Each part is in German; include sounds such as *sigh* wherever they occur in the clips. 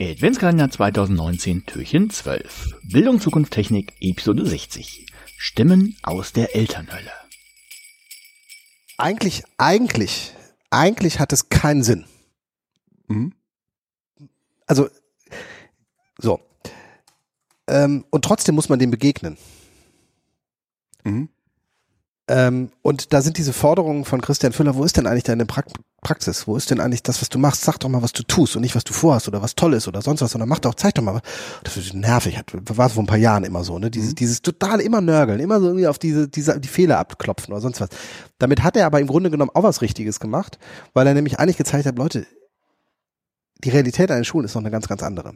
Adventskalender 2019, Türchen 12. Bildung, Zukunft, Technik, Episode 60. Stimmen aus der Elternhölle. Eigentlich, eigentlich, eigentlich hat es keinen Sinn. Mhm. Also, so. Ähm, und trotzdem muss man dem begegnen. Mhm. Ähm, und da sind diese Forderungen von Christian Füller, wo ist denn eigentlich deine pra Praxis? Wo ist denn eigentlich das, was du machst? Sag doch mal, was du tust und nicht, was du vorhast oder was toll ist oder sonst was, sondern mach doch, zeig doch mal. was. Das ist nervig, war vor ein paar Jahren immer so, ne? Dieses, dieses total immer nörgeln, immer so irgendwie auf diese, diese, die Fehler abklopfen oder sonst was. Damit hat er aber im Grunde genommen auch was Richtiges gemacht, weil er nämlich eigentlich gezeigt hat, Leute, die Realität an den Schulen ist noch eine ganz, ganz andere.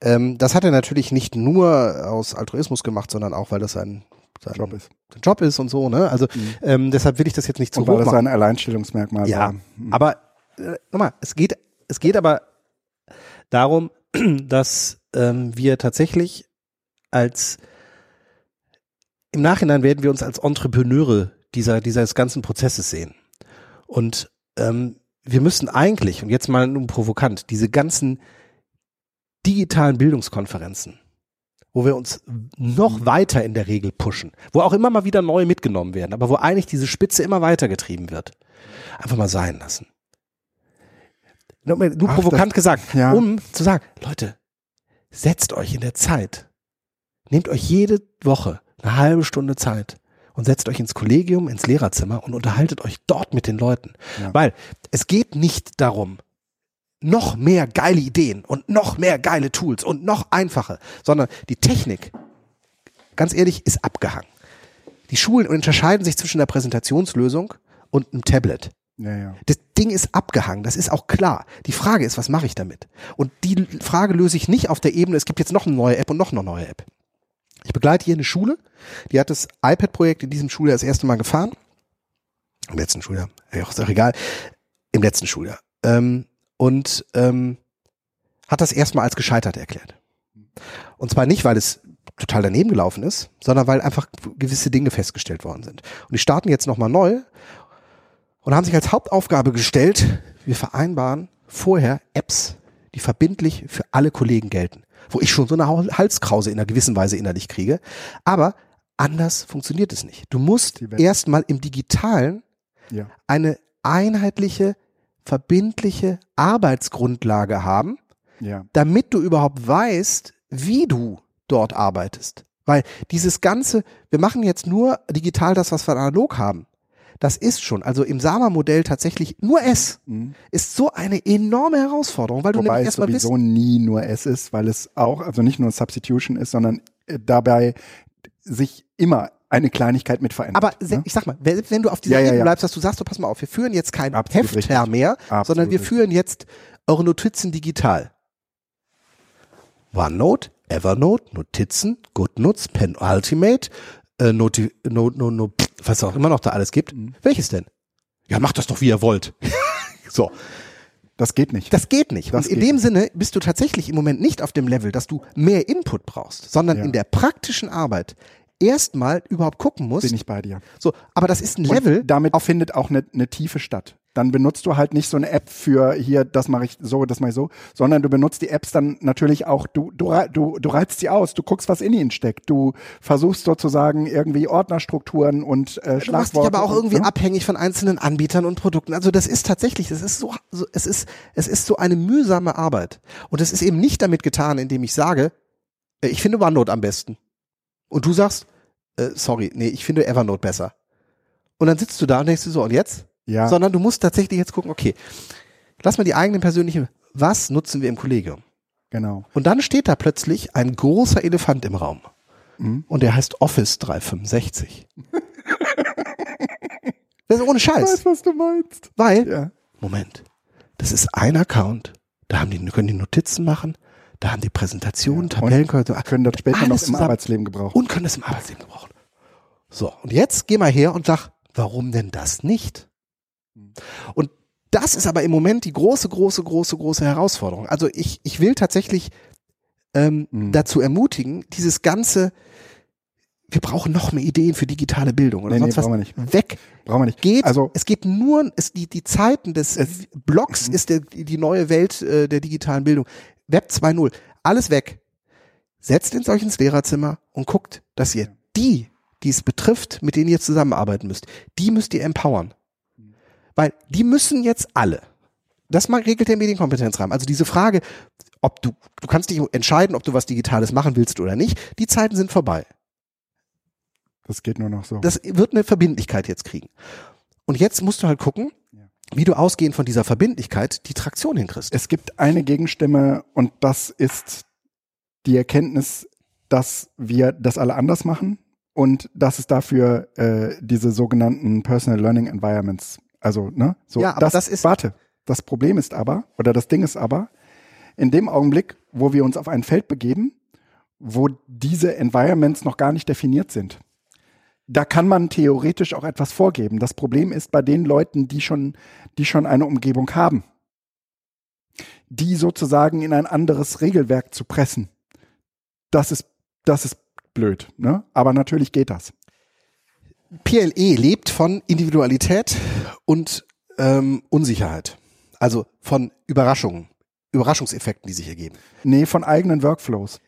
Ähm, das hat er natürlich nicht nur aus Altruismus gemacht, sondern auch, weil das sein, sein Job ist. Job ist und so, ne? Also ähm, deshalb will ich das jetzt nicht zu Und hoch das machen. ein Alleinstellungsmerkmal Ja. Mhm. aber äh, nochmal, es geht, es geht aber darum, *clears throat* dass ähm, wir tatsächlich als im Nachhinein werden wir uns als Entrepreneure dieser dieses ganzen Prozesses sehen. Und ähm, wir müssen eigentlich, und jetzt mal nun provokant, diese ganzen digitalen Bildungskonferenzen, wo wir uns noch weiter in der Regel pushen, wo auch immer mal wieder neue mitgenommen werden, aber wo eigentlich diese Spitze immer weiter getrieben wird, einfach mal sein lassen. Nur, nur Ach, provokant das- gesagt, ja. um zu sagen, Leute, setzt euch in der Zeit, nehmt euch jede Woche eine halbe Stunde Zeit und setzt euch ins Kollegium, ins Lehrerzimmer und unterhaltet euch dort mit den Leuten. Ja. Weil es geht nicht darum, noch mehr geile Ideen und noch mehr geile Tools und noch einfache, sondern die Technik, ganz ehrlich, ist abgehangen. Die Schulen unterscheiden sich zwischen einer Präsentationslösung und einem Tablet. Ja, ja. Das Ding ist abgehangen, das ist auch klar. Die Frage ist, was mache ich damit? Und die Frage löse ich nicht auf der Ebene, es gibt jetzt noch eine neue App und noch eine neue App. Ich begleite hier eine Schule, die hat das iPad-Projekt in diesem Schuljahr das erste Mal gefahren. Im letzten Schuljahr, ja, ist auch egal. Im letzten Schuljahr. Ähm, und ähm, hat das erstmal als gescheitert erklärt. Und zwar nicht, weil es total daneben gelaufen ist, sondern weil einfach gewisse Dinge festgestellt worden sind. Und die starten jetzt nochmal neu und haben sich als Hauptaufgabe gestellt, wir vereinbaren vorher Apps, die verbindlich für alle Kollegen gelten. Wo ich schon so eine Hal- Halskrause in einer gewissen Weise innerlich kriege. Aber anders funktioniert es nicht. Du musst erstmal im Digitalen ja. eine einheitliche, verbindliche Arbeitsgrundlage haben, ja. damit du überhaupt weißt, wie du dort arbeitest. Weil dieses Ganze, wir machen jetzt nur digital das, was wir analog haben. Das ist schon, also im Sama-Modell tatsächlich nur S, Mhm. ist so eine enorme Herausforderung, weil du Wobei nämlich es erstmal bist. sowieso nie nur S ist, weil es auch, also nicht nur Substitution ist, sondern äh, dabei sich immer eine Kleinigkeit mit verändert. Aber ne? ich sag mal, wenn, du auf dieser Ja, ja, Ebene ja. bleibst, dass du sagst, du pass mal auf, wir führen jetzt kein Absolut Hefter richtig. mehr, Absolut sondern wir richtig. führen jetzt eure Notizen digital. OneNote, Evernote, Notizen, GoodNotes, Pen Ultimate, äh, Noti no, no, no, was auch immer noch da alles gibt. Mhm. Welches denn? Ja, macht das doch, wie ihr wollt. *laughs* so, das geht nicht. das geht nicht. Das Und in dem Sinne bist du tatsächlich im Moment nicht auf dem Level, dass du mehr Input brauchst, sondern Ja. in der praktischen Arbeit erstmal überhaupt gucken musst. Bin ich bei dir. So, aber das ist ein Und Level. damit findet auch eine, eine Tiefe statt. Dann benutzt du halt nicht so eine App für hier, das mache ich so, das mache ich so, sondern du benutzt die Apps dann natürlich auch, du, du, du, du reizt sie aus, du guckst, was in ihnen steckt, du versuchst sozusagen irgendwie Ordnerstrukturen und äh, Du machst dich Schlagworte. aber auch und- irgendwie ne? abhängig von einzelnen Anbietern und Produkten. Also das ist tatsächlich, das ist so, so es ist, es ist so eine mühsame Arbeit. Und es ist eben nicht damit getan, indem ich sage, äh, ich finde OneNote am besten. Und du sagst, äh, sorry, nee, ich finde Evernote besser. Und dann sitzt du da und denkst du so, und jetzt? Ja, Sondern du musst tatsächlich jetzt gucken, okay, lass mal die eigenen persönlichen, was nutzen wir im Kollegium? genau. Und dann steht da plötzlich ein großer Elefant im Raum. Mhm. Und der heißt Office 365. *laughs* das ist ohne Ich Scheiß. weiß, was du meinst. Weil, Ja. Moment, das ist ein Account. Da haben die, können die Notizen machen, da haben die Präsentationen, Ja, Tabellen, können, Können das später noch im zusammen. Arbeitsleben gebrauchen. und können das im Arbeitsleben gebrauchen. So, und jetzt geh mal her und sag, warum denn das nicht? Und das ist aber im Moment die große, große, große, große Herausforderung. Also ich, ich will tatsächlich ähm, Mhm. dazu ermutigen, dieses ganze, wir brauchen noch mehr Ideen für digitale Bildung oder Nee, nee, sonst was brauchen wir nicht. weg. Brauchen wir nicht. Geht, Also- es geht nur, es, die, die Zeiten des Es- Blogs Mhm. ist der, die neue Welt äh, der digitalen Bildung. Web 2.0, alles weg. Setzt in solch ins Lehrerzimmer und guckt, dass ihr die, die es betrifft, mit denen ihr zusammenarbeiten müsst, die müsst ihr empowern. Weil die müssen jetzt alle. Das mal regelt der Medienkompetenzrahmen. Also diese Frage, ob du, du kannst dich entscheiden, ob du was Digitales machen willst oder nicht, die Zeiten sind vorbei. Das geht nur noch so. Das wird eine Verbindlichkeit jetzt kriegen. Und jetzt musst du halt gucken, wie du ausgehend von dieser Verbindlichkeit die Traktion hinkriegst. Es gibt eine Gegenstimme und das ist die Erkenntnis, dass wir das alle anders machen und dass es dafür äh, diese sogenannten Personal Learning Environments, also ne, so Ja, aber das ist- warte. Das Problem ist aber oder das Ding ist aber, in dem Augenblick, wo wir uns auf ein Feld begeben, wo diese Environments noch gar nicht definiert sind, da kann man theoretisch auch etwas vorgeben. Das Problem ist bei den Leuten, die schon, die schon eine Umgebung haben, die sozusagen in ein anderes Regelwerk zu pressen. Das ist, das ist blöd, ne? Aber natürlich geht das. PLE lebt von Individualität und ähm, Unsicherheit. Also von Überraschungen, Überraschungseffekten, die sich ergeben. Nee, von eigenen Workflows.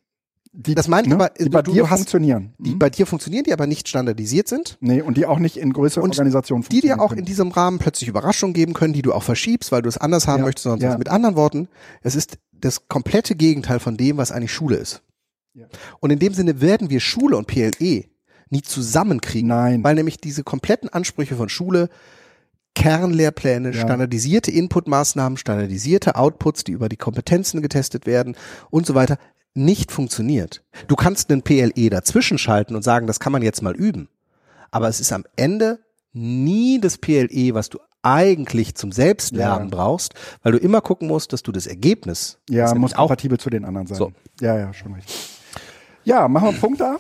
Die, Das meine ich ne? aber, die bei du- dir hast- funktionieren. Die Mhm. bei dir funktionieren, die aber nicht standardisiert sind. Nee, und die auch nicht in größeren Und Organisationen die dir funktionieren auch in können. diesem Rahmen plötzlich Überraschungen geben können, die du auch verschiebst, weil du es anders haben Ja, möchtest. Sonst ja. Mit anderen Worten, es ist das komplette Gegenteil von dem, was eigentlich Schule ist. Ja. Und in dem Sinne werden wir Schule und PLE nie zusammenkriegen, Nein. weil nämlich diese kompletten Ansprüche von Schule Kernlehrpläne, Ja. standardisierte Inputmaßnahmen, standardisierte Outputs, die über die Kompetenzen getestet werden und so weiter, nicht funktioniert. Du kannst einen PLE dazwischen schalten und sagen, das kann man jetzt mal üben. Aber es ist am Ende nie das PLE, was du eigentlich zum Selbstlernen Ja. brauchst, weil du immer gucken musst, dass du das Ergebnis Ja, das muss auch kompatibel zu den anderen sein. So. Ja, ja, schon richtig. Ja, machen wir einen Punkt da.